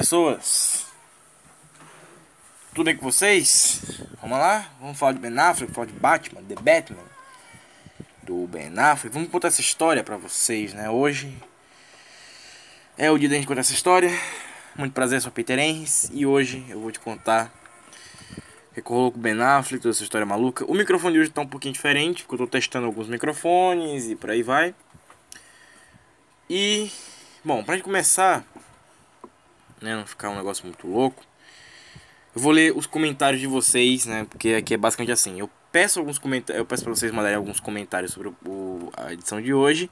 pessoas! Tudo bem com vocês? Vamos lá? Vamos falar de Ben Affleck, falar de Batman, The Batman do Ben Affleck. Vamos contar essa história pra vocês, né? Hoje é o dia da gente contar essa história. Muito prazer, sou Peter Henry e hoje eu vou te contar o que rolou com o Ben Affleck, toda essa história maluca. O microfone de hoje tá um pouquinho diferente, porque eu tô testando alguns microfones e por aí vai. E, bom, pra gente começar, né, não ficar um negócio muito louco, eu vou ler os comentários de vocês, né, porque aqui é basicamente assim, eu peço alguns comentários, eu peço para vocês mandarem alguns comentários sobre o, a edição de hoje,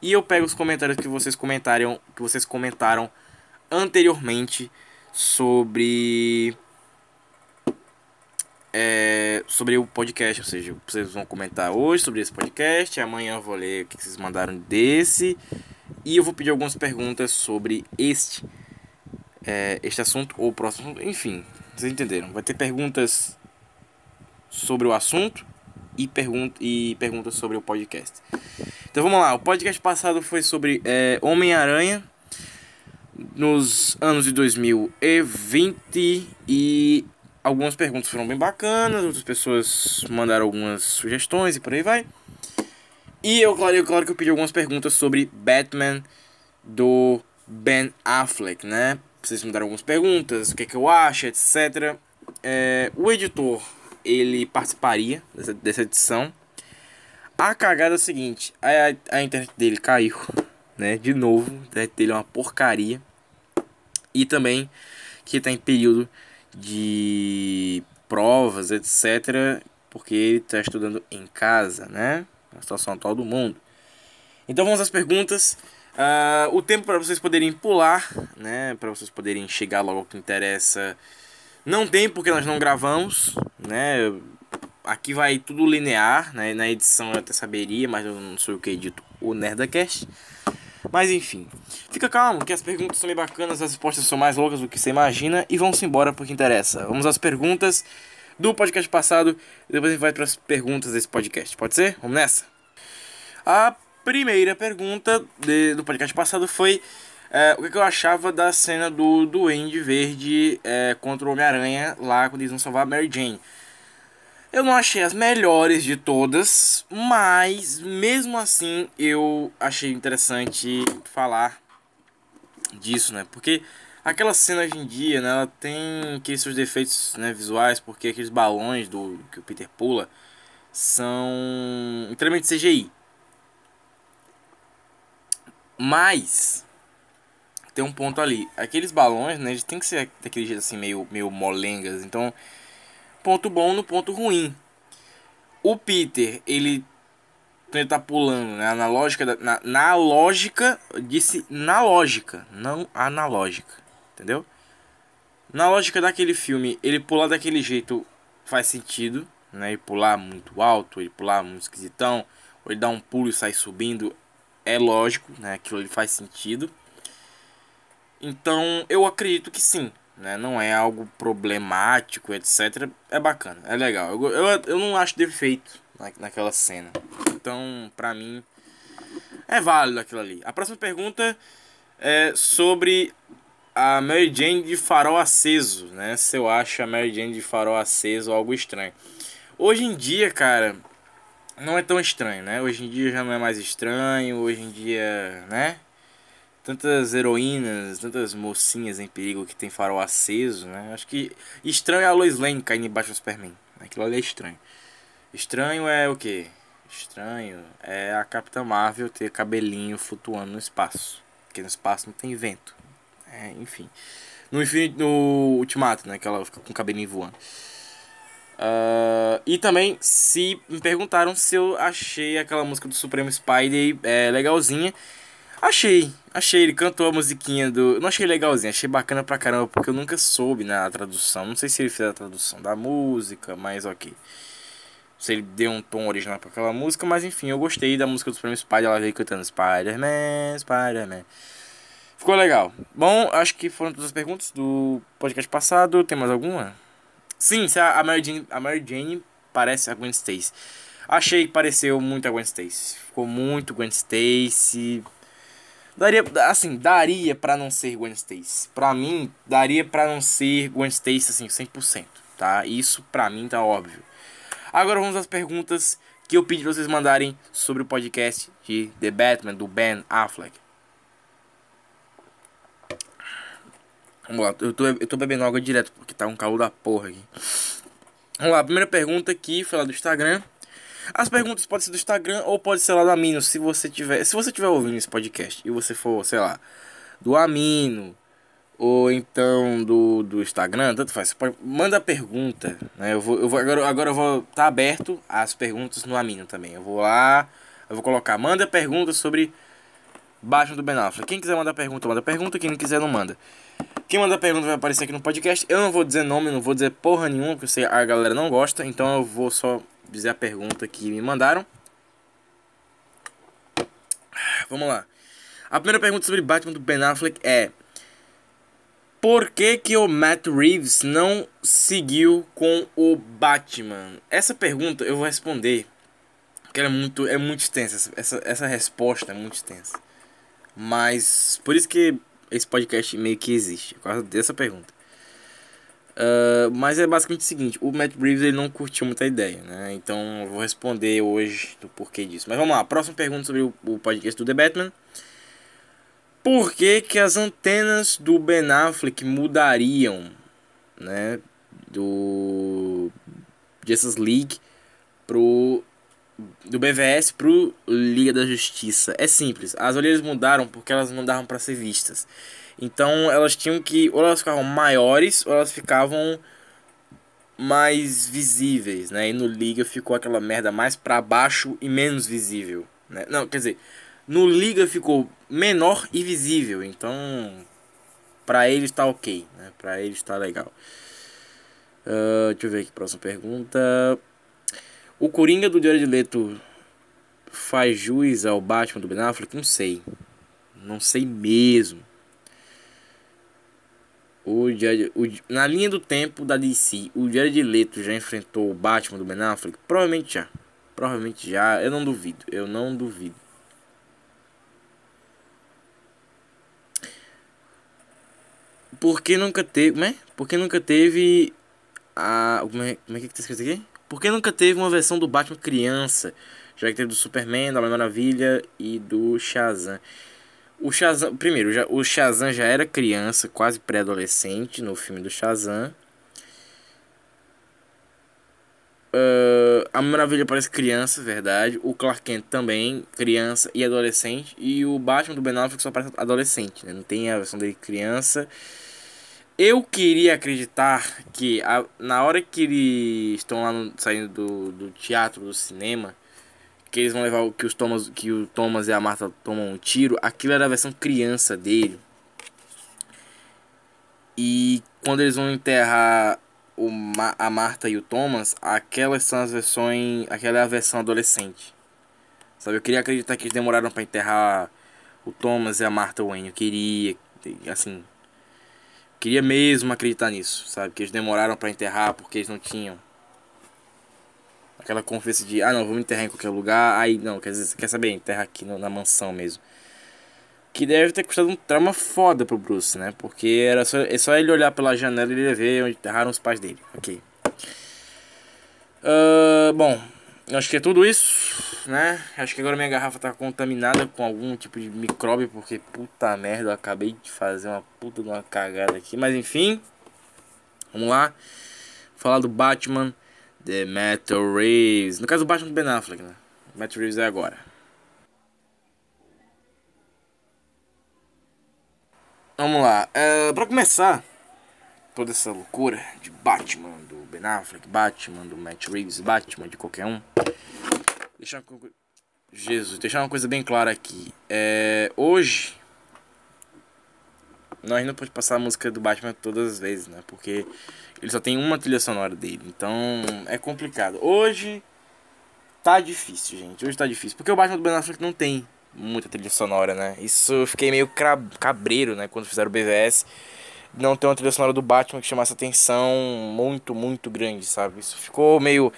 e eu pego os comentários que vocês comentaram, que vocês comentaram anteriormente sobre é, sobre o podcast, ou seja, vocês vão comentar hoje sobre esse podcast, amanhã eu vou ler o que vocês mandaram desse. E eu vou pedir algumas perguntas sobre este, é, este assunto ou o próximo. Enfim, vocês entenderam. Vai ter perguntas sobre o assunto e, pergunta, e perguntas sobre o podcast. Então vamos lá. O podcast passado foi sobre é, Homem-Aranha nos anos de 2020 e algumas perguntas foram bem bacanas, outras pessoas mandaram algumas sugestões e por aí vai. E eu, claro, eu, claro que eu pedi algumas perguntas sobre Batman do Ben Affleck, né? Vocês me deram algumas perguntas, o que, é que eu acho, etc. É, o editor, ele participaria dessa, dessa edição. A cagada é a seguinte, a, a internet dele caiu, né? De novo, a internet dele é uma porcaria. E também que está em período de provas, etc. Porque ele está estudando em casa, né? a situação atual do mundo. Então vamos às perguntas. Uh, o tempo para vocês poderem pular, né, para vocês poderem chegar logo ao que interessa, não tem porque nós não gravamos, né? Aqui vai tudo linear, né? Na edição eu até saberia, mas eu não sou o que edito o Nerdacast. Mas enfim, fica calmo que as perguntas são bem bacanas, as respostas são mais loucas do que você imagina e vamos embora porque interessa. Vamos às perguntas do podcast passado depois a gente vai para as perguntas desse podcast. Pode ser? Vamos nessa? A primeira pergunta de, do podcast passado foi é, o que, eu achava da cena do Duende Verde é, contra o Homem-Aranha lá quando eles vão salvar a Mary Jane. Eu não achei as melhores de todas, mas mesmo assim eu achei interessante falar disso, né? Porque Aquela cena hoje em dia, né, ela tem aqueles seus defeitos né, visuais, porque aqueles balões do que o Peter pula são inteiramente CGI. Mas tem um ponto ali. Aqueles balões, né, tem que ser daquele jeito assim meio meio molengas. Então, ponto bom no ponto ruim. O Peter, ele ele tá pulando, né? Na lógica, da, na, na lógica, disse na lógica, não analógica entendeu? Na lógica daquele filme, ele pular daquele jeito faz sentido, né? Ele pular muito alto, ele pular muito esquisitão, ou ele dar um pulo e sair subindo, é lógico, né? Aquilo ali faz sentido. Então, eu acredito que sim, né? Não é algo problemático, etc. É bacana, é legal. Eu, eu, eu não acho defeito na, naquela cena. Então, pra mim, é válido aquilo ali. A próxima pergunta é sobre a Mary Jane de farol aceso, né? Se eu acho a Mary Jane de farol aceso algo estranho. Hoje em dia, cara, não é tão estranho, né? Hoje em dia já não é mais estranho, hoje em dia, né? Tantas heroínas, tantas mocinhas em perigo que tem farol aceso, né? Acho que estranho é a Lois Lane caindo embaixo do Superman. Aquilo ali é estranho. Estranho é o que? Estranho é a Capitã Marvel ter cabelinho flutuando no espaço. Porque no espaço não tem vento. É, enfim. No, Infinity, no Ultimato, né? Que ela fica com o cabelinho voando. Uh, e também se me perguntaram se eu achei aquela música do Supremo Spider é, legalzinha. Achei, achei. Ele cantou a musiquinha do. Não achei legalzinha, achei bacana pra caramba, porque eu nunca soube na tradução. Não sei se ele fez a tradução da música, mas ok. Se ele deu um tom original pra aquela música, mas enfim, eu gostei da música do Supremo Spider. Ela veio cantando Spider-Man, Spider-Man. Ficou legal. Bom, acho que foram todas as perguntas do podcast passado. Tem mais alguma? Sim, a Mary Jane, a Mary Jane parece a Gwen Stacy. Achei que pareceu muito a Gwen Stacy. Ficou muito Gwen Stacy. Daria, assim, daria para não ser Gwen Stacy. Pra mim, daria para não ser Gwen Stacy, assim, 100%, tá? Isso pra mim tá óbvio. Agora vamos às perguntas que eu pedi pra vocês mandarem sobre o podcast de The Batman, do Ben Affleck. Vamos lá, eu tô, eu tô bebendo água direto porque tá um calor da porra aqui. Vamos lá, a primeira pergunta aqui foi lá do Instagram. As perguntas podem ser do Instagram ou pode ser lá do Amino, se você tiver, se você tiver ouvindo esse podcast e você for, sei lá, do Amino ou então do, do Instagram, tanto faz. Pode, manda pergunta, né? Eu vou, eu vou agora, agora eu vou tá aberto as perguntas no Amino também. Eu vou lá, eu vou colocar manda perguntas sobre Batman do Ben. Quem quiser mandar pergunta, manda pergunta, quem não quiser não manda. Quem manda pergunta vai aparecer aqui no podcast. Eu não vou dizer nome, não vou dizer porra nenhuma, porque eu sei a galera não gosta, então eu vou só dizer a pergunta que me mandaram. Vamos lá. A primeira pergunta sobre Batman do Ben Affleck é: Por que que o Matt Reeves não seguiu com o Batman? Essa pergunta eu vou responder, porque ela é muito é muito extensa. Essa essa resposta é muito extensa. Mas por isso que esse podcast meio que existe, por causa dessa pergunta. Uh, mas é basicamente o seguinte, o Matt Reeves ele não curtiu muita ideia, né? Então eu vou responder hoje do porquê disso. Mas vamos lá, próxima pergunta sobre o, o podcast do The Batman. Por que, que as antenas do Ben Affleck mudariam, né? Do Justice League pro do BVS pro Liga da Justiça. É simples, as orelhas mudaram porque elas não davam para ser vistas. Então elas tinham que. Ou elas ficavam maiores, ou elas ficavam mais visíveis, né? E no Liga ficou aquela merda mais para baixo e menos visível, né? Não, quer dizer, no Liga ficou menor e visível, então para ele está ok, né? Para ele está legal. Uh, deixa eu ver aqui, próxima pergunta. O Coringa do Diário de Leto faz jus ao Batman do Ben Affleck? Não sei. Não sei mesmo. O Jared, o, na linha do tempo da DC, o Jared Leto já enfrentou o Batman do Ben Affleck? Provavelmente já. Provavelmente já. Eu não duvido. Eu não duvido. Porque nunca teve. Como é? Porque nunca teve. A. Como é, como é que tá escrito aqui? Porque nunca teve uma versão do Batman criança. Já que teve do Superman, da Maravilha e do Shazam. O Shazam, primeiro, já, o Shazam já era criança, quase pré-adolescente no filme do Shazam. Uh, a Maravilha parece criança, verdade. O Clark Kent também, criança e adolescente. E o Batman do Ben Affleck só parece adolescente, né? Não tem a versão dele criança. Eu queria acreditar que a, na hora que eles estão lá no, saindo do, do teatro, do cinema, que eles vão levar o que os Thomas, que o Thomas e a Marta tomam um tiro, aquilo era a versão criança dele. E quando eles vão enterrar o, a Marta e o Thomas, aquelas são as versões, aquela é a versão adolescente. Sabe, eu queria acreditar que eles demoraram para enterrar o Thomas e a Marta Wayne. Eu queria, assim, queria mesmo acreditar nisso, sabe, que eles demoraram para enterrar porque eles não tinham aquela confiança de, ah não, vamos enterrar em qualquer lugar, aí não, quer dizer, quer saber, enterra aqui no, na mansão mesmo. Que deve ter custado um trauma foda pro Bruce, né? Porque era só, é só ele olhar pela janela e ele ver onde enterraram os pais dele. Ok. Uh, bom, acho que é tudo isso, né? Acho que agora minha garrafa tá contaminada com algum tipo de micróbio, porque puta merda, eu acabei de fazer uma puta de uma cagada aqui. Mas enfim, vamos lá. Falar do Batman The Matt Reeves. No caso, o Batman do Ben Affleck, né? Matt Reeves é agora. Vamos lá. Uh, pra começar, toda essa loucura de Batman do Ben Affleck, Batman do Matt Reeves, Batman de qualquer um. Deixar uma... Jesus, deixar uma coisa bem clara aqui. É, hoje, nós não pode passar a música do Batman todas as vezes, né? Porque ele só tem uma trilha sonora dele. Então é complicado. Hoje tá difícil, gente. Hoje tá difícil. Porque o Batman do Ben Affleck não tem muita trilha sonora, né? Isso eu fiquei meio cabreiro, né? Quando fizeram o BVS. Não ter uma trilha sonora do Batman que chamasse atenção muito, muito grande, sabe? Isso ficou meio.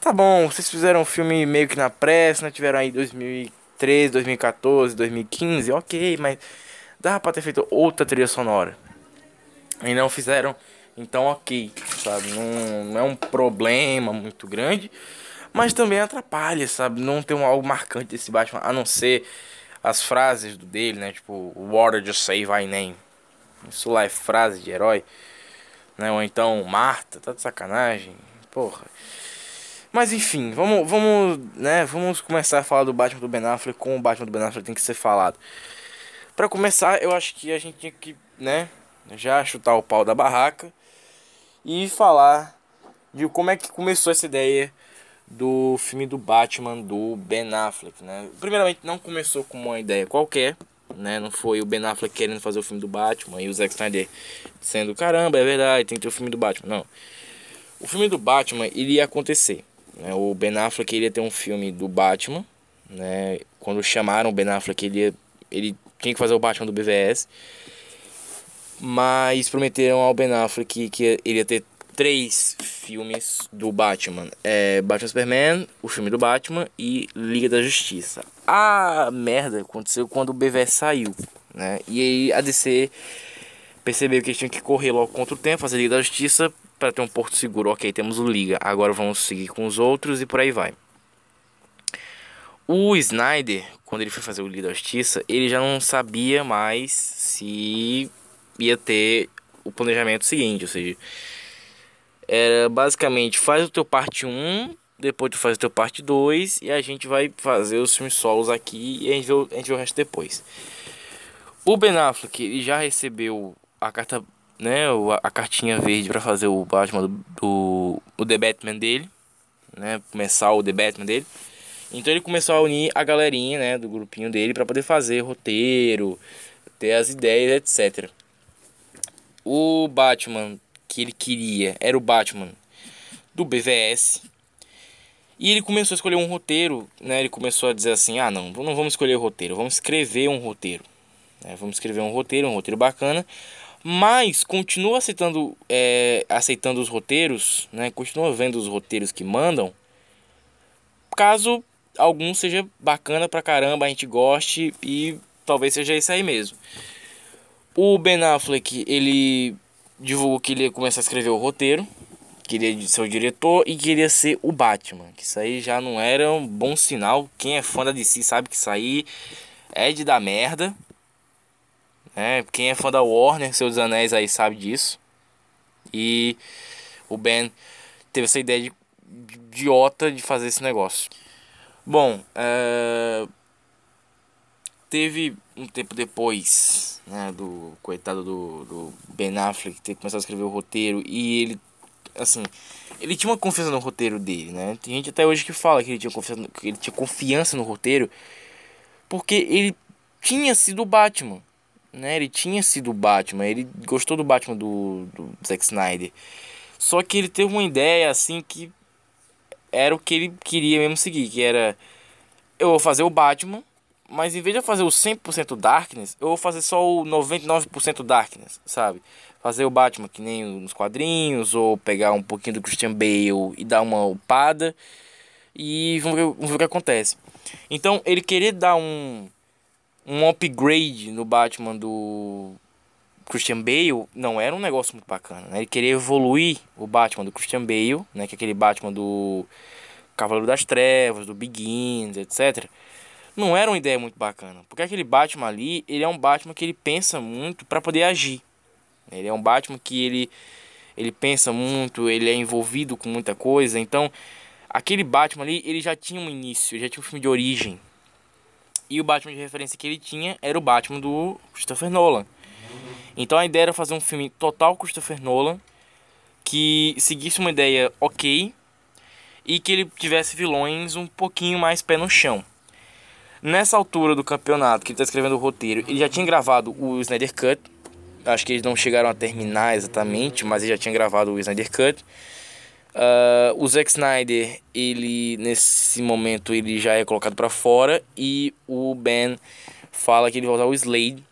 Tá bom, vocês fizeram um filme meio que na pressa, né? Tiveram aí 2000 2013, 2014, 2015, ok, mas dá pra ter feito outra trilha sonora. E não fizeram, então ok, sabe? Não, não é um problema muito grande, mas também atrapalha, sabe? Não tem um, algo marcante desse Batman, a não ser as frases do dele, né? Tipo, Water just say my name. Isso lá é frase de herói. Né? Ou então, Marta, tá de sacanagem. Porra. Mas enfim, vamos, vamos, né, vamos começar a falar do Batman do Ben Affleck com o Batman do Ben Affleck tem que ser falado. Para começar, eu acho que a gente tinha que, né, já chutar o pau da barraca e falar de como é que começou essa ideia do filme do Batman do Ben Affleck, né? Primeiramente, não começou com uma ideia qualquer, né? Não foi o Ben Affleck querendo fazer o filme do Batman e o Zack Snyder sendo caramba, é verdade, tem que ter o filme do Batman. Não. O filme do Batman iria acontecer. Né? O Ben Affleck iria ter um filme do Batman, né? Quando chamaram o Ben Affleck, ele, ia, ele tinha que fazer o Batman do BVS. Mas prometeram ao Ben Affleck que, ele ia ter três filmes do Batman. É Batman Superman, o filme do Batman e Liga da Justiça. A merda aconteceu quando o BVS saiu, né? E aí a DC percebeu que eles tinham que correr logo contra o tempo, fazer Liga da Justiça para ter um porto seguro. Ok, temos o Liga, agora vamos seguir com os outros e por aí vai. O Snyder, quando ele foi fazer o Liga da Justiça, ele já não sabia mais se ia ter o planejamento seguinte, ou seja, era basicamente faz o teu parte 1, depois tu faz o teu parte 2 e a gente vai fazer os filmes solos aqui e a gente vê, a gente vê o resto depois. O Ben Affleck ele já recebeu a carta, né, a, cartinha verde para fazer o Batman do, do o The Batman dele, né, começar o The Batman dele. Então ele começou a unir a galerinha, né, do grupinho dele para poder fazer roteiro, ter as ideias, etc. O Batman que ele queria era o Batman do BVS. E ele começou a escolher um roteiro, né? Ele começou a dizer assim: ah, não, não vamos escolher roteiro, vamos escrever um roteiro. Né? Vamos escrever um roteiro, um roteiro bacana. Mas continua aceitando, é, aceitando os roteiros, né? Continua vendo os roteiros que mandam. Caso algum seja bacana pra caramba, a gente goste e talvez seja isso aí mesmo. O Ben Affleck, ele divulgou que ele ia começar a escrever o roteiro, queria ser o diretor e queria ser o Batman. Que isso aí já não era um bom sinal. Quem é fã da DC sabe que isso aí é de dar merda. É, quem é fã da Warner, Seus Anéis aí sabe disso. E o Ben teve essa ideia de, de idiota de fazer esse negócio. Bom, é, teve um tempo depois, né, do coitado do, do Ben Affleck ter começado a escrever o roteiro e ele, assim, ele tinha uma confiança no roteiro dele, né? Tem gente até hoje que fala que ele tinha confiança, que ele tinha confiança no roteiro porque ele tinha sido o Batman, né? Ele tinha sido o Batman, ele gostou do Batman do, do Zack Snyder. Só que ele teve uma ideia assim que era o que ele queria mesmo seguir, que era eu vou fazer o Batman mas em vez de eu fazer o 100% Darkness, eu vou fazer só o 99% Darkness, sabe? Fazer o Batman que nem nos quadrinhos, ou pegar um pouquinho do Christian Bale e dar uma upada. E vamos ver, vamos ver o que acontece. Então, ele querer dar um, um upgrade no Batman do Christian Bale não era um negócio muito bacana, né? Ele queria evoluir o Batman do Christian Bale, né? Que é aquele Batman do Cavaleiro das Trevas, do Begins, etc não era uma ideia muito bacana. Porque aquele Batman ali, ele é um Batman que ele pensa muito para poder agir. Ele é um Batman que ele, ele pensa muito, ele é envolvido com muita coisa. Então, aquele Batman ali, ele já tinha um início, já tinha um filme de origem. E o Batman de referência que ele tinha era o Batman do Christopher Nolan. Então a ideia era fazer um filme total Christopher Nolan que seguisse uma ideia ok e que ele tivesse vilões um pouquinho mais pé no chão. Nessa altura do campeonato, que ele está escrevendo o roteiro, ele já tinha gravado o Snyder Cut. Acho que eles não chegaram a terminar exatamente, mas ele já tinha gravado o Snyder Cut. Uh, o Zack Snyder, ele nesse momento ele já é colocado para fora e o Ben fala que ele vai usar o Slade,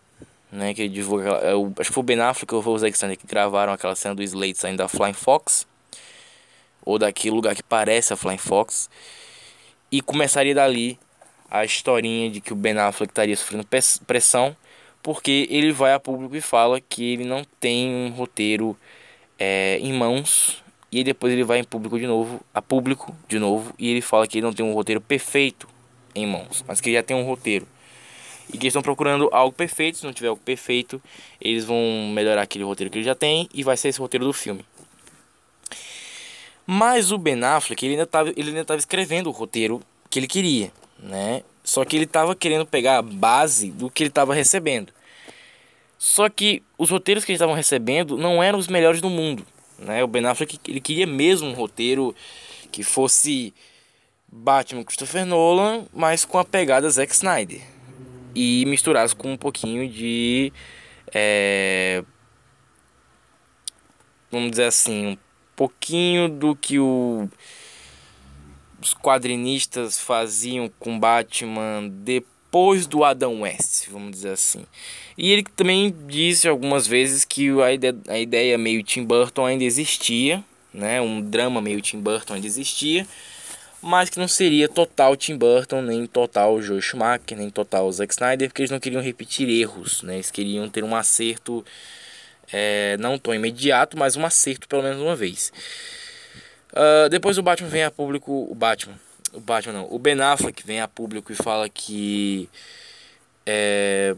né, que ele divulga, é acho que foi o Ben Affleck ou foi o Zack Snyder que gravaram aquela cena do Slade saindo da Flying Fox ou daquele lugar que parece a Flying Fox e começaria dali a historinha de que o Ben Affleck estaria sofrendo pressão, porque ele vai a público e fala que ele não tem um roteiro é, em mãos e depois ele vai em público de novo, a público de novo, e ele fala que ele não tem um roteiro perfeito em mãos, mas que ele já tem um roteiro. E que estão procurando algo perfeito, se não tiver algo perfeito, eles vão melhorar aquele roteiro que ele já tem e vai ser esse roteiro do filme. Mas o Ben Affleck, ele ainda estava ele escrevendo o roteiro que ele queria, né? Só que ele estava querendo pegar a base do que ele estava recebendo. Só que os roteiros que eles estavam recebendo não eram os melhores do mundo. Né? O Ben Affleck ele queria mesmo um roteiro que fosse Batman Christopher Nolan, mas com a pegada Zack Snyder. E misturasse com um pouquinho de. É, vamos dizer assim, um pouquinho do que o, os quadrinistas faziam com Batman depois do Adam West, vamos dizer assim. E ele também disse algumas vezes que a ideia, a ideia meio Tim Burton ainda existia, né? Um drama meio Tim Burton ainda existia, mas que não seria total Tim Burton, nem total Joe Schumacher, nem total Zack Snyder, porque eles não queriam repetir erros, né? Eles queriam ter um acerto, é, não tão imediato, mas um acerto pelo menos uma vez. Uh, depois o Batman vem a público, o Batman, o Batman não, o Ben Affleck vem a público e fala que é,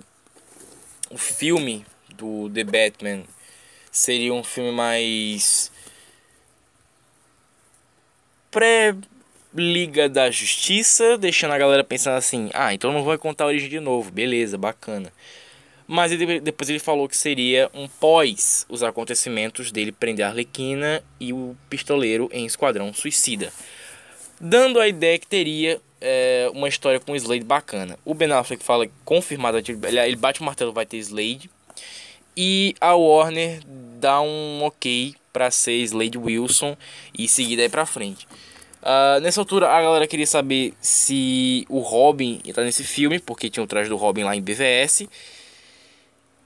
o filme do The Batman seria um filme mais pré Liga da Justiça, deixando a galera pensando assim: "Ah, então não vai contar a origem de novo". Beleza, bacana. Mas ele, depois ele falou que seria um pós os acontecimentos dele prender a Arlequina e o pistoleiro em Esquadrão Suicida dando a ideia que teria é, uma história com Slade bacana. O Ben Affleck fala confirmado, ele bate o martelo, vai ter Slade. E a Warner dá um ok para ser Slade Wilson e seguir daí pra frente. Uh, nessa altura a galera queria saber se o Robin está nesse filme, porque tinha o traje do Robin lá em BVS.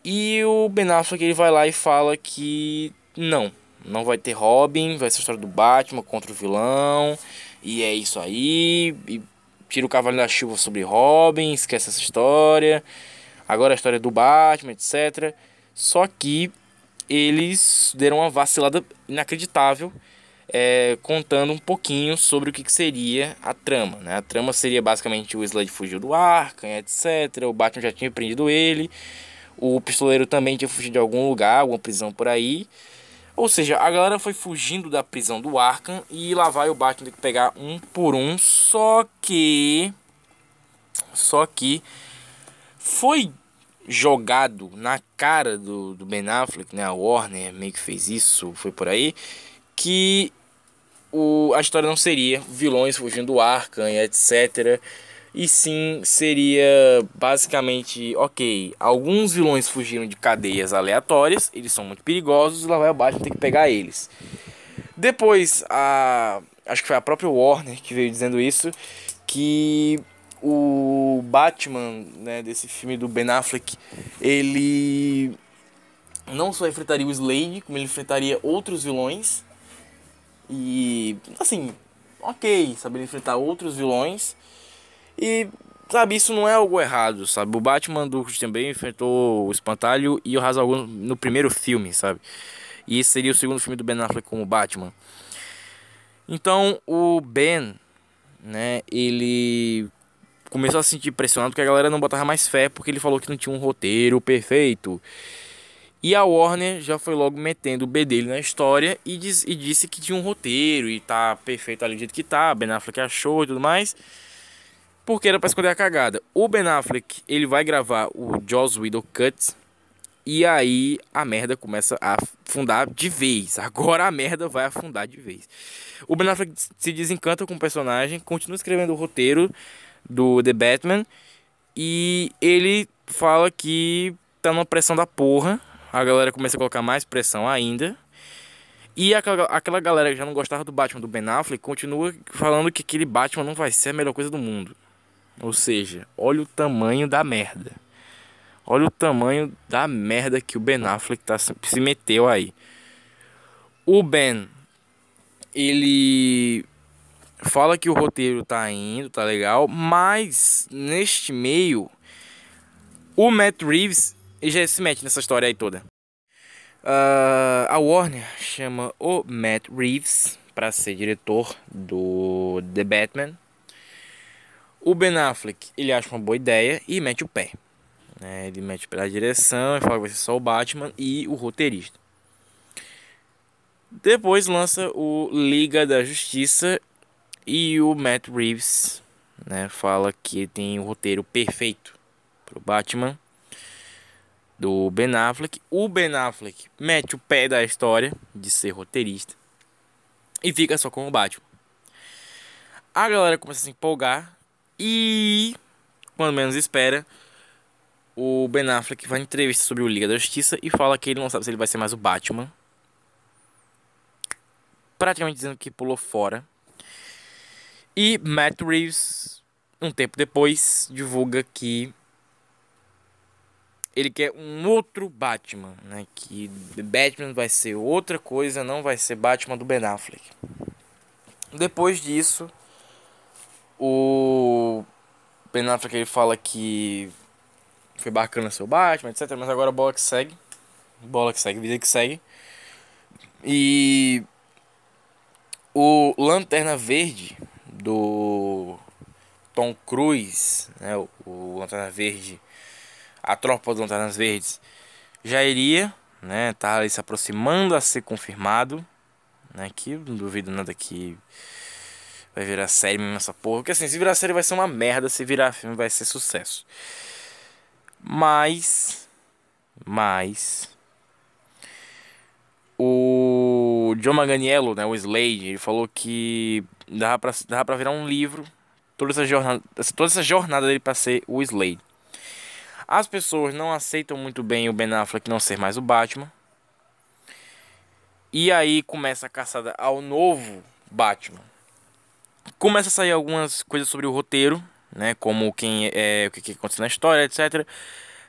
E o Ben Affleck ele vai lá e fala que não, não vai ter Robin, vai ser a história do Batman contra o vilão. E é isso aí. E tira o cavalo da chuva sobre Robin, esquece essa história. Agora a história do Batman, etc. Só que eles deram uma vacilada inacreditável. É, contando um pouquinho sobre o que, que, seria a trama. Né? A trama seria basicamente o Slade fugiu do Arkham, etc. O Batman já tinha prendido ele. O pistoleiro também tinha fugido de algum lugar, alguma prisão por aí. Ou seja, a galera foi fugindo da prisão do Arkham e lá vai o Batman ter que pegar um por um. Só que. Só que. Foi jogado na cara do, do Ben Affleck, né? A Warner meio que fez isso, foi por aí. Que o, a história não seria vilões fugindo do Arkham e etc e sim seria basicamente, ok, alguns vilões fugiram de cadeias aleatórias, eles são muito perigosos lá vai o Batman ter que pegar eles. Depois, a, acho que foi a própria Warner que veio dizendo isso, que o Batman, né, desse filme do Ben Affleck, ele não só enfrentaria o Slade, como ele enfrentaria outros vilões. E, assim, ok, saber enfrentar outros vilões. E, sabe, isso não é algo errado, sabe? O Batman do Bale enfrentou o Espantalho e o Ra's al no primeiro filme, sabe? E esse seria o segundo filme do Ben Affleck como Batman. Então, o Ben, né, ele começou a se sentir pressionado porque a galera não botava mais fé porque ele falou que não tinha um roteiro perfeito. E a Warner já foi logo metendo o B dele na história e, diz, e disse que tinha um roteiro e tá perfeito ali do jeito que tá, Ben Affleck achou e tudo mais porque era para esconder a cagada. O Ben Affleck, ele vai gravar o Joss Whedon Cut e aí a merda começa a afundar de vez. Agora a merda vai afundar de vez. O Ben Affleck se desencanta com o personagem, continua escrevendo o roteiro do The Batman e ele fala que tá numa pressão da porra. A galera começa a colocar mais pressão ainda. E aquela, aquela galera que já não gostava do Batman do Ben Affleck continua falando que aquele Batman não vai ser a melhor coisa do mundo. Ou seja, olha o tamanho da merda. Olha o tamanho da merda que o Ben Affleck tá, se meteu aí. O Ben, ele fala que o roteiro tá indo, tá legal, mas neste meio o Matt Reeves já se mete nessa história aí toda. Uh, a Warner chama o Matt Reeves para ser diretor do The Batman. O Ben Affleck ele acha uma boa ideia e mete o pé. Né? Ele mete pela direção e fala que vai ser só o Batman e o roteirista. Depois lança o Liga da Justiça e o Matt Reeves né, fala que tem o roteiro perfeito para o Batman do Ben Affleck. O Ben Affleck mete o pé da história de ser roteirista e fica só com o Batman. A galera começa a se empolgar e, quando menos espera, o Ben Affleck vai em entrevista sobre o Liga da Justiça e fala que ele não sabe se ele vai ser mais o Batman. Praticamente dizendo que pulou fora. E Matt Reeves, um tempo depois, divulga que ele quer um outro Batman, né? Que Batman vai ser outra coisa, não vai ser Batman do Ben Affleck. Depois disso, o Ben Affleck ele fala que foi bacana seu Batman, etc. Mas agora a bola que segue, bola que segue, vida que segue. E o Lanterna Verde do Tom Cruise, né? O, o Lanterna Verde a tropa dos Lanternas Verdes já iria, né, tá se aproximando a ser confirmado, né, que não duvido nada que vai virar série mesmo essa porra, porque assim, se virar série vai ser uma merda, se virar filme vai ser sucesso. Mas mas o John Manganiello, né, o Slade, ele falou que dava pra, dava pra virar um livro toda essa jornada, toda essa jornada dele para ser o Slade. As pessoas não aceitam muito bem o Ben Affleck não ser mais o Batman. E aí começa a caçada ao novo Batman. Começa a sair algumas coisas sobre o roteiro, né? Como quem é, o que, que aconteceu na história, etc.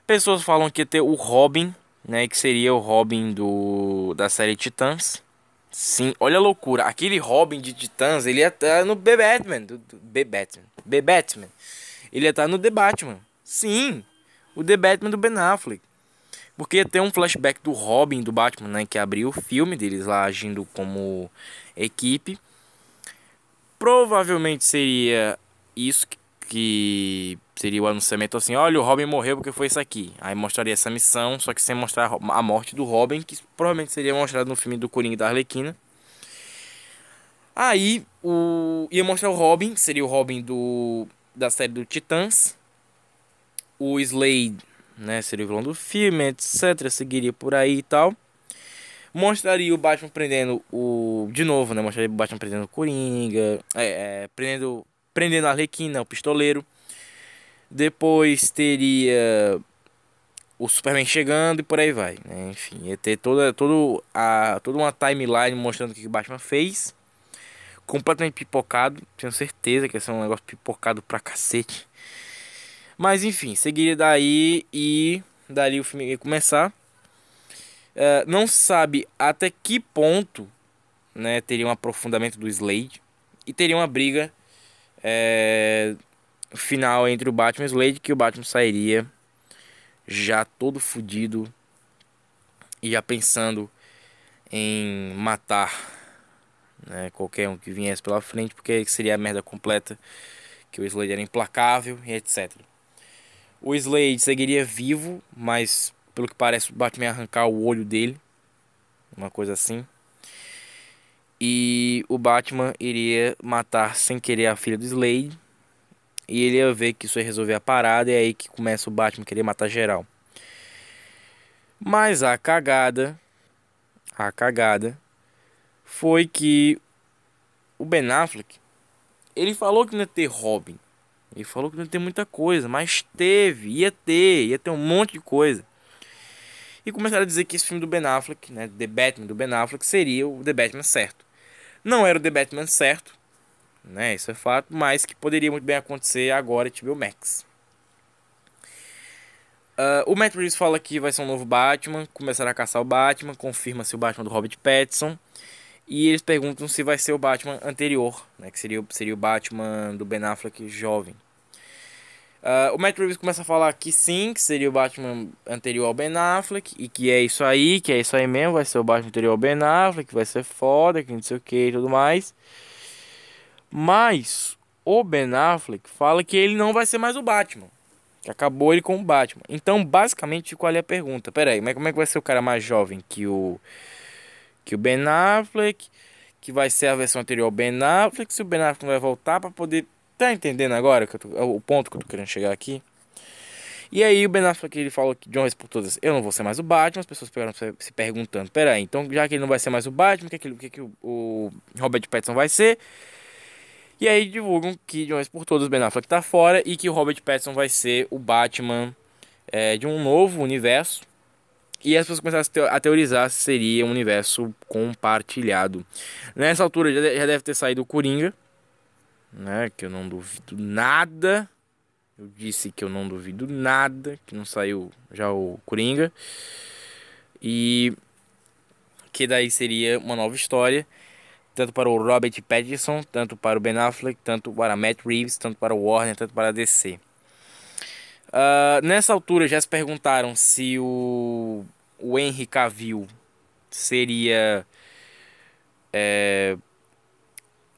Pessoas falam que ia ter o Robin, né? Que seria o Robin do da série Titãs. Sim, olha a loucura. Aquele Robin de Titãs, ele ia estar no The Batman. Do, do, The Batman. The Batman. Ele ia estar no The Batman. Sim, o The Batman do Ben Affleck. Porque tem um flashback do Robin do Batman, né, que abriu o filme deles lá agindo como equipe. Provavelmente seria isso que seria o anunciamento assim, olha, o Robin morreu porque foi isso aqui. Aí mostraria essa missão, só que sem mostrar a morte do Robin, que provavelmente seria mostrado no filme do Coringa da Arlequina. Aí o ia mostrar o Robin, seria o Robin do da série do Titãs, o Slade, né, seria o vilão do filme, etc, seguiria por aí e tal. Mostraria o Batman prendendo o de novo, né, mostraria o Batman prendendo o Coringa, é, é, prendendo prendendo a Arlequina, o pistoleiro. Depois teria o Superman chegando e por aí vai, né? Enfim, ia ter toda, todo a, toda uma timeline mostrando o que o Batman fez. Completamente pipocado, tenho certeza que ia ser um negócio pipocado pra cacete. Mas enfim, seguiria daí e daria o filme ia começar. Uh, não se sabe até que ponto né, teria um aprofundamento do Slade e teria uma briga é, final entre o Batman e o Slade que o Batman sairia já todo fudido e já pensando em matar né, qualquer um que viesse pela frente porque seria a merda completa que o Slade era implacável e etc. O Slade seguiria vivo, mas pelo que parece o Batman ia arrancar o olho dele. Uma coisa assim. E o Batman iria matar sem querer a filha do Slade. E ele ia ver que isso ia resolver a parada. E é aí que começa o Batman querer matar geral. Mas a cagada. A cagada. Foi que o Ben Affleck. Ele falou que não ia ter Robin. Ele falou que não tem muita coisa, mas teve, ia ter, ia ter um monte de coisa. E começaram a dizer que esse filme do Ben Affleck, né, The Batman do Ben Affleck, seria o The Batman certo. Não era o The Batman certo, né, isso é fato, mas que poderia muito bem acontecer agora HBO Max. Uh, o Matt Reeves fala que vai ser um novo Batman, começará a caçar o Batman, confirma-se o Batman do Robert Pattinson. E eles perguntam se vai ser o Batman anterior, né? Que seria, seria o Batman do Ben Affleck jovem. Uh, o Matt Reeves começa a falar que sim, que seria o Batman anterior ao Ben Affleck, e que é isso aí, que é isso aí mesmo, vai ser o Batman anterior ao Ben Affleck, vai ser foda, que não sei o que e tudo mais. Mas o Ben Affleck fala que ele não vai ser mais o Batman. Que acabou ele com o Batman. Então, basicamente, ficou ali a pergunta. Pera aí, mas como é que vai ser o cara mais jovem que o que o Ben Affleck, que vai ser a versão anterior ao Ben Affleck, se o Ben Affleck não vai voltar para poder Tá entendendo agora tô, o ponto que eu tô querendo chegar aqui? E aí o Ben Affleck ele falou que de uma vez por todas eu não vou ser mais o Batman. As pessoas ficaram se perguntando, peraí, então já que ele não vai ser mais o Batman, o que, é que, que, que o, o Robert Pattinson vai ser? E aí divulgam que de uma vez por todas o Ben Affleck tá fora e que o Robert Pattinson vai ser o Batman é, de um novo universo. E as pessoas começaram a teorizar se seria um universo compartilhado. Nessa altura já deve ter saído o Coringa né? Que eu não duvido nada. Eu disse que eu não duvido nada, que não saiu já o Coringa. E que daí seria uma nova história, tanto para o Robert Pattinson, tanto para o Ben Affleck, tanto para Matt Reeves, tanto para o Warner, tanto para a DC. Uh, ah, nessa altura já se perguntaram se o, o Henry Cavill seria é,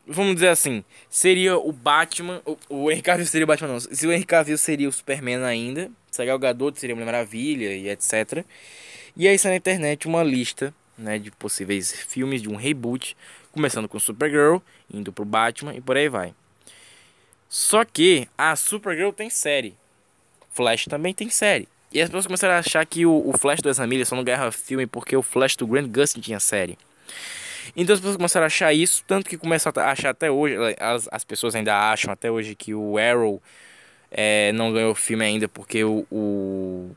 vamos dizer assim, seria o Batman, o, o Henry Cavill seria o Batman não, se o Henry Cavill seria o Superman ainda, seria o Gadot, seria a Mulher Maravilha e etc. E aí sai na internet uma lista, né, de possíveis filmes de um reboot, começando com Supergirl, indo pro Batman e por aí vai. Só que a Supergirl tem série, Flash também tem série. E as pessoas começaram a achar que o, o Flash do Ezra Miller só não ganhava filme porque o Flash do Grant Gustin tinha série. Então as pessoas começaram a achar isso, tanto que começam a achar até hoje, as, as pessoas ainda acham até hoje que o Arrow é, não ganhou o filme ainda porque o, o,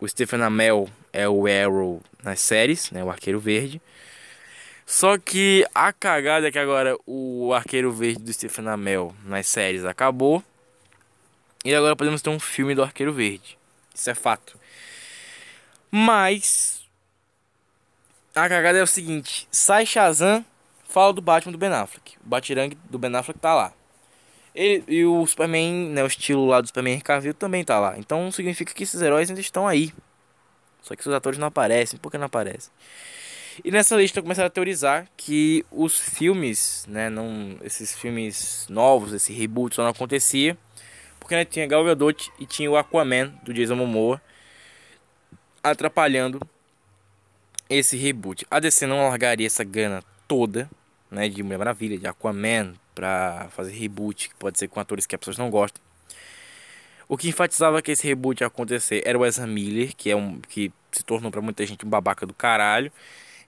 o Stephen Amell é o Arrow nas séries, né, o Arqueiro Verde. Só que a cagada é que agora o Arqueiro Verde do Stephen Amell nas séries acabou. E agora podemos ter um filme do Arqueiro Verde. Isso é fato. Mas a cagada é o seguinte: sai Shazam, fala do Batman do Ben Affleck. O Batirang do Ben Affleck tá lá. Ele, e o Superman, né, o estilo lá do Superman Cavill também tá lá. Então significa que esses heróis ainda estão aí. Só que os atores não aparecem. Por que não aparecem? E nessa lista começaram a teorizar que os filmes, né, não, esses filmes novos, esse reboot só não acontecia porque né, tinha Gal Gadot e tinha o Aquaman do Jason Momoa atrapalhando esse reboot. A DC não largaria essa grana toda, né, de Mulher Maravilha, de Aquaman, pra fazer reboot, que pode ser com atores que as pessoas não gostam. O que enfatizava que esse reboot ia acontecer era o Ezra Miller, que é um que se tornou para muita gente um babaca do caralho.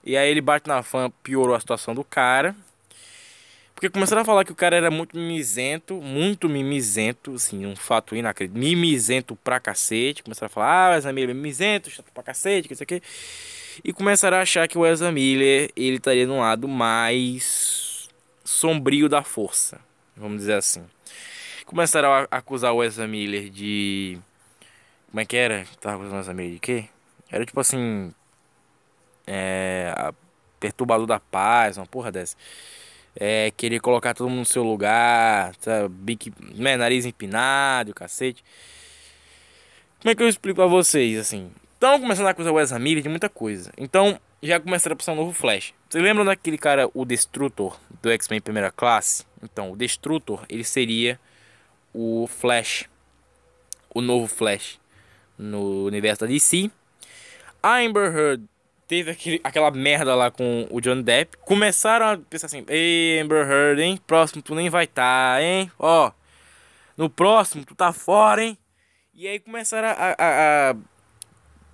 E aí ele bate na fã, piorou a situação do cara. Porque começaram a falar que o cara era muito mimizento, muito mimizento, assim, um fato inacreditável. Mimizento pra cacete. Começaram a falar, ah, Ezra Miller é mimizento, chato pra cacete, que isso aqui e começaram a achar que o Ezra Miller ele estaria no lado mais sombrio da força, vamos dizer assim. Começaram a acusar o Ezra Miller de como é que era? Tava acusando o Ezra Miller de quê? Era tipo assim é, perturbador da paz, uma porra dessa. É, querer colocar todo mundo no seu lugar, sabe? Bique, né, nariz empinado, cacete. Como é que eu explico pra vocês, assim? Estão começando a acusar o Ezra Miller de muita coisa. Então, já começaram a passar um novo Flash. Vocês lembram daquele cara, o Destrutor, do X-Men Primeira Classe? Então, o Destrutor, ele seria o Flash. O novo Flash. No universo da DC. A Amber Heard teve aquele, aquela merda lá com o John Depp. Começaram a pensar assim: Ei, Amber Heard, hein? Próximo tu nem vai estar, tá, hein? Ó, no próximo tu tá fora, hein? E aí começaram a, a, a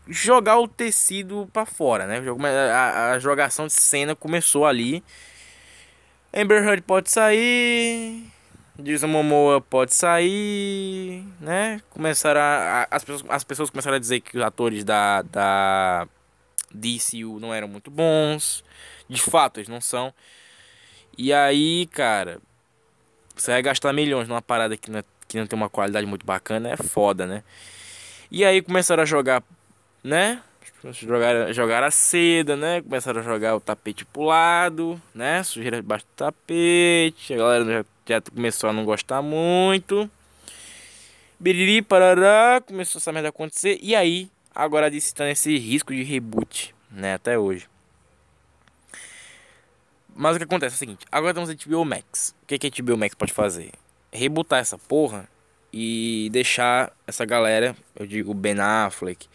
jogar o tecido para fora, né? A, a, jogação de cena começou ali. Amber Heard pode sair, Jason Momoa pode sair, né? Começaram a, as, pessoas, as pessoas começaram a dizer que os atores da, da DCU não eram muito bons. De fato, eles não são. E aí, cara, você vai gastar milhões numa parada que não, é, que não tem uma qualidade muito bacana, é foda, né? E aí começaram a jogar né? Jogaram, jogaram a seda, né? Começaram a jogar o tapete pro lado, né? Sujeira debaixo do tapete. A galera já, já começou a não gostar muito. Biriri, parará, começou essa merda a acontecer. E aí, agora disse tá nesse risco de reboot, né? Até hoje. Mas o que acontece é o seguinte: agora temos a HBO Max. O que, que a HBO Max pode fazer? Rebootar essa porra e deixar essa galera, eu digo Ben Affleck,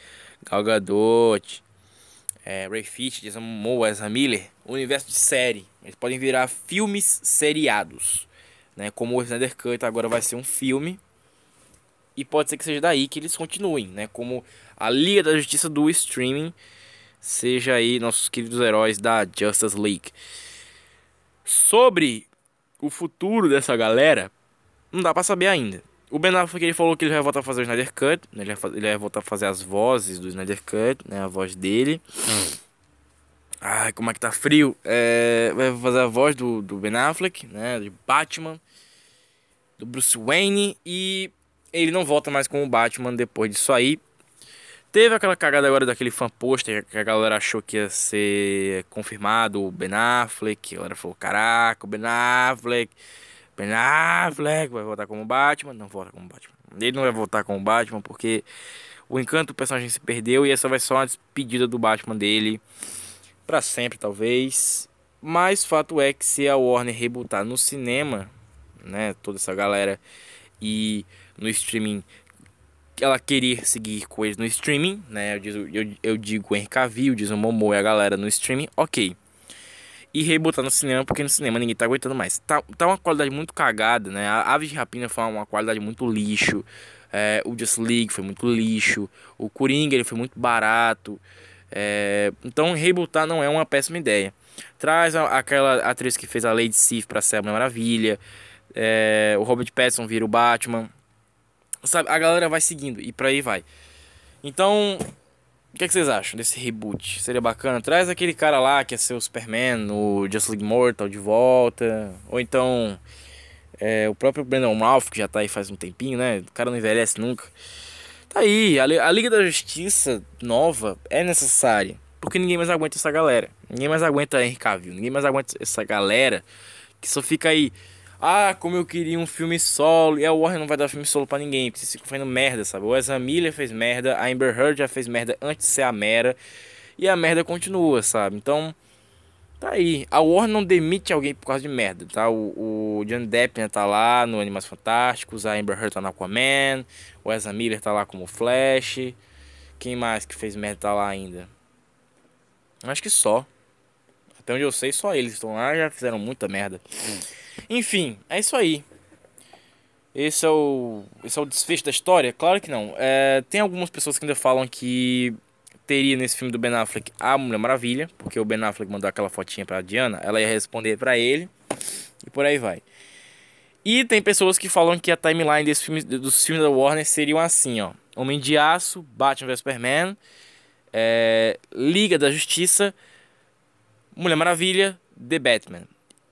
Gal Gadot, é, Ray Fitch, Jason Momoa, Ezra Miller, universo de série. Eles podem virar filmes seriados, né? Como o Snyder Cut agora vai ser um filme. E pode ser que seja daí que eles continuem, né? Como a Liga da Justiça do streaming seja aí nossos queridos heróis da Justice League. Sobre o futuro dessa galera, não dá para saber ainda. O Ben Affleck ele falou que ele vai voltar a fazer o Snyder Cut, né? ele, vai, ele vai voltar a fazer as vozes do Snyder Cut, né? A voz dele. Ai, como é que tá frio. É, vai fazer a voz do, do Ben Affleck, né? De Batman, do Bruce Wayne. E ele não volta mais com o Batman depois disso aí. Teve aquela cagada agora daquele fan poster que a galera achou que ia ser confirmado o Ben Affleck. A galera falou: Caraca, o Ben Affleck Ben Affleck vai voltar como Batman. Não volta como Batman. Ele não vai voltar como Batman porque o encanto do personagem se perdeu e essa vai ser uma despedida do Batman dele para sempre, talvez. Mas fato é que se a Warner rebootar no cinema, né, toda essa galera e no streaming ela querer seguir eles no streaming, né? Eu, digo, eu, eu digo Henry Cavill, diz o Momo e a galera no streaming, ok e rebotar no cinema, porque no cinema ninguém tá aguentando mais. Tá, tá uma qualidade muito cagada, né? A Aves de Rapina foi uma qualidade muito lixo. É, o Just League foi muito lixo. O Coringa ele foi muito barato. É, então rebootar não é uma péssima ideia. Traz a, aquela atriz que fez a Lady Sif pra ser a Mulher Maravilha. É, o Robert Pattinson vira o Batman. Sabe, a galera vai seguindo e por aí vai. Então, o que, é que, vocês acham desse reboot? Seria bacana? Traz aquele cara lá que é seu Superman, o Just League Mortal de volta. Ou então é, o próprio Brandon Ralph, que já tá aí faz um tempinho, né? O cara não envelhece nunca. Tá aí, a, Liga da Justiça nova é necessária. Porque ninguém mais aguenta essa galera. Ninguém mais aguenta Henry Cavill. Ninguém mais aguenta essa galera que só fica aí ah, como eu queria um filme solo. E a Warner não vai dar filme solo pra ninguém, porque vocês ficam fazendo merda, sabe? O Ezra Miller fez merda, a Amber Heard já fez merda antes de ser a Mera. E a merda continua, sabe? Então, tá aí. A Warner não demite alguém por causa de merda, tá? O, o John Depp né, tá lá no Animais Fantásticos, a Amber Heard tá no Aquaman, o Ezra Miller tá lá como Flash. Quem mais que fez merda tá lá ainda? Acho que só. Até onde eu sei, só eles estão lá já fizeram muita merda. Enfim, é isso aí. Esse é o, esse é o desfecho da história? Claro que não. É, tem algumas pessoas que ainda falam que teria nesse filme do Ben Affleck a Mulher Maravilha, porque o Ben Affleck mandou aquela fotinha pra Diana, ela ia responder para ele e por aí vai. E tem pessoas que falam que a timeline desse filme, dos filmes da Warner seriam assim, ó. Homem de Aço, Batman vs Superman, é, Liga da Justiça, Mulher Maravilha, The Batman.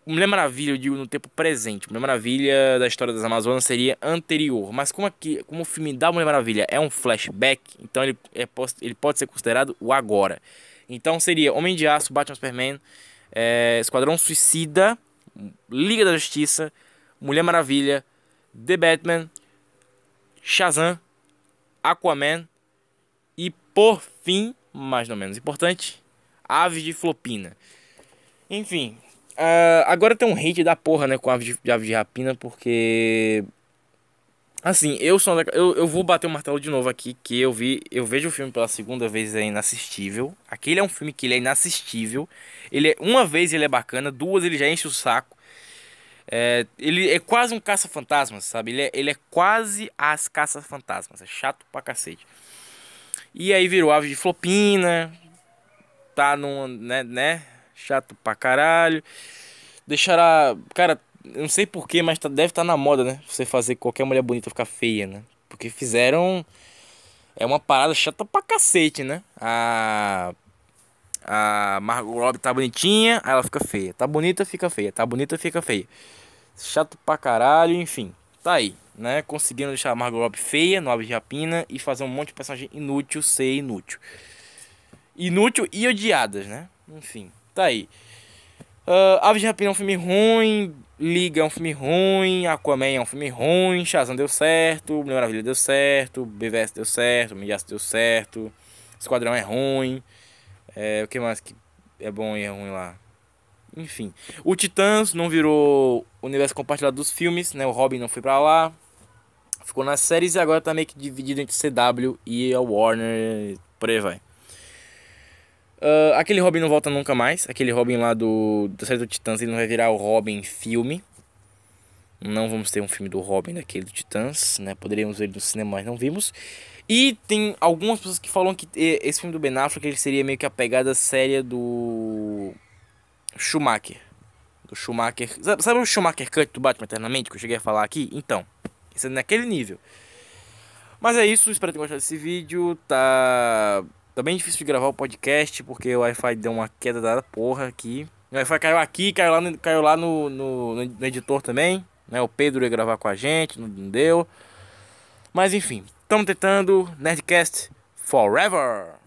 Mulher Maravilha, eu digo no tempo presente. Mulher Maravilha da história das Amazonas seria anterior. Mas como, aqui, como o filme da Mulher Maravilha é um flashback, então ele, é, ele pode ser considerado o agora. Então seria Homem de Aço, Batman Superman, é, Esquadrão Suicida, Liga da Justiça, Mulher Maravilha, The Batman, Shazam, Aquaman e por fim, mais ou menos importante, Aves de Flopina. Enfim, Uh, agora tem um hate da porra, né, com a ave de, ave de rapina, porque. Assim, eu sou. Eu, eu vou bater o martelo de novo aqui, que eu vi. Eu vejo o filme pela segunda vez é inassistível. Aquele é um filme que ele é inassistível. Ele é, uma vez ele é bacana, duas ele já enche o saco. É, ele é quase um caça-fantasmas, sabe? Ele é, ele é quase as caça-fantasmas. É chato pra cacete. E aí virou ave de flopina. Tá num. né? né chato pra caralho. Deixará. Cara, eu não sei porquê, mas tá, deve estar tá na moda, né? Você fazer qualquer mulher bonita ficar feia, né? Porque fizeram. É uma parada chata pra cacete, né? A. A Margot Robbie tá bonitinha, aí ela fica feia. Tá bonita, fica feia. Tá bonita, fica feia. Chato pra caralho, enfim. Tá aí, né? Conseguindo deixar a Margot Robbie feia no de Rapina e fazer um monte de personagem inútil ser inútil. inútil e odiadas, né? Enfim, tá aí. Uh, Aves de Rapina é um filme ruim, Liga é um filme ruim, Aquaman é um filme ruim, Shazam deu certo, Mulher Maravilha deu certo, BVS deu certo, Miyaço deu certo, Esquadrão é ruim, é, o que mais que é bom e é ruim lá? Enfim, o Titãs não virou universo compartilhado dos filmes, né? O Robin não foi pra lá, ficou nas séries e agora tá meio que dividido entre CW e a Warner, por aí vai. Uh, aquele Robin não volta nunca mais. Aquele Robin lá do, da série do Titãs, ele não vai virar o Robin filme. Não vamos ter um filme do Robin daquele do Titãs, né? Poderíamos ver no cinema, mas não vimos. E tem algumas pessoas que falam que esse filme do Ben Affleck ele seria meio que a pegada séria do Schumacher. Do Schumacher. Sabe o Schumacher Cut do Batman Eternamente que eu cheguei a falar aqui? Então, isso é naquele nível. Mas é isso, espero ter gostado desse vídeo. Tá Tá bem difícil de gravar o podcast porque o Wi-Fi deu uma queda da porra aqui. O Wi-Fi caiu aqui, caiu lá, caiu lá no, no, no editor também. Né? O Pedro ia gravar com a gente, não deu. Mas enfim, estamos tentando. Nerdcast Forever!